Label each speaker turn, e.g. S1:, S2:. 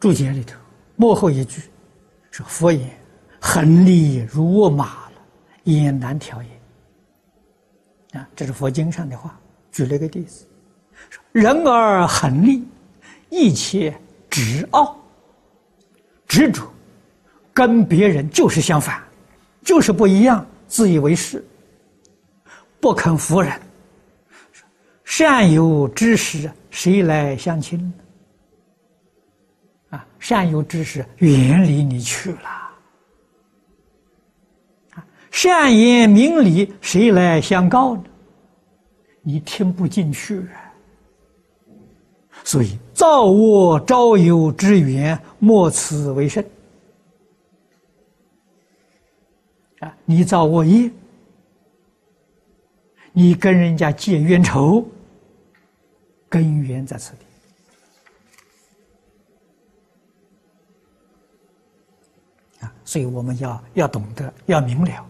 S1: 注解里头幕后一句说佛言：“横力如马了，也难调也。”啊，这是佛经上的话，举了一个例子：说人而横力，一切执傲，执着，跟别人就是相反，就是不一样，自以为是，不肯服人。善有知识，谁来相亲呢？善有知识远离你去了。善言明理，谁来相告呢？你听不进去啊。所以，造恶招友之缘，莫此为甚。啊，你造恶业，你跟人家结冤仇，根源在此地。所以我们要要懂得，要明了。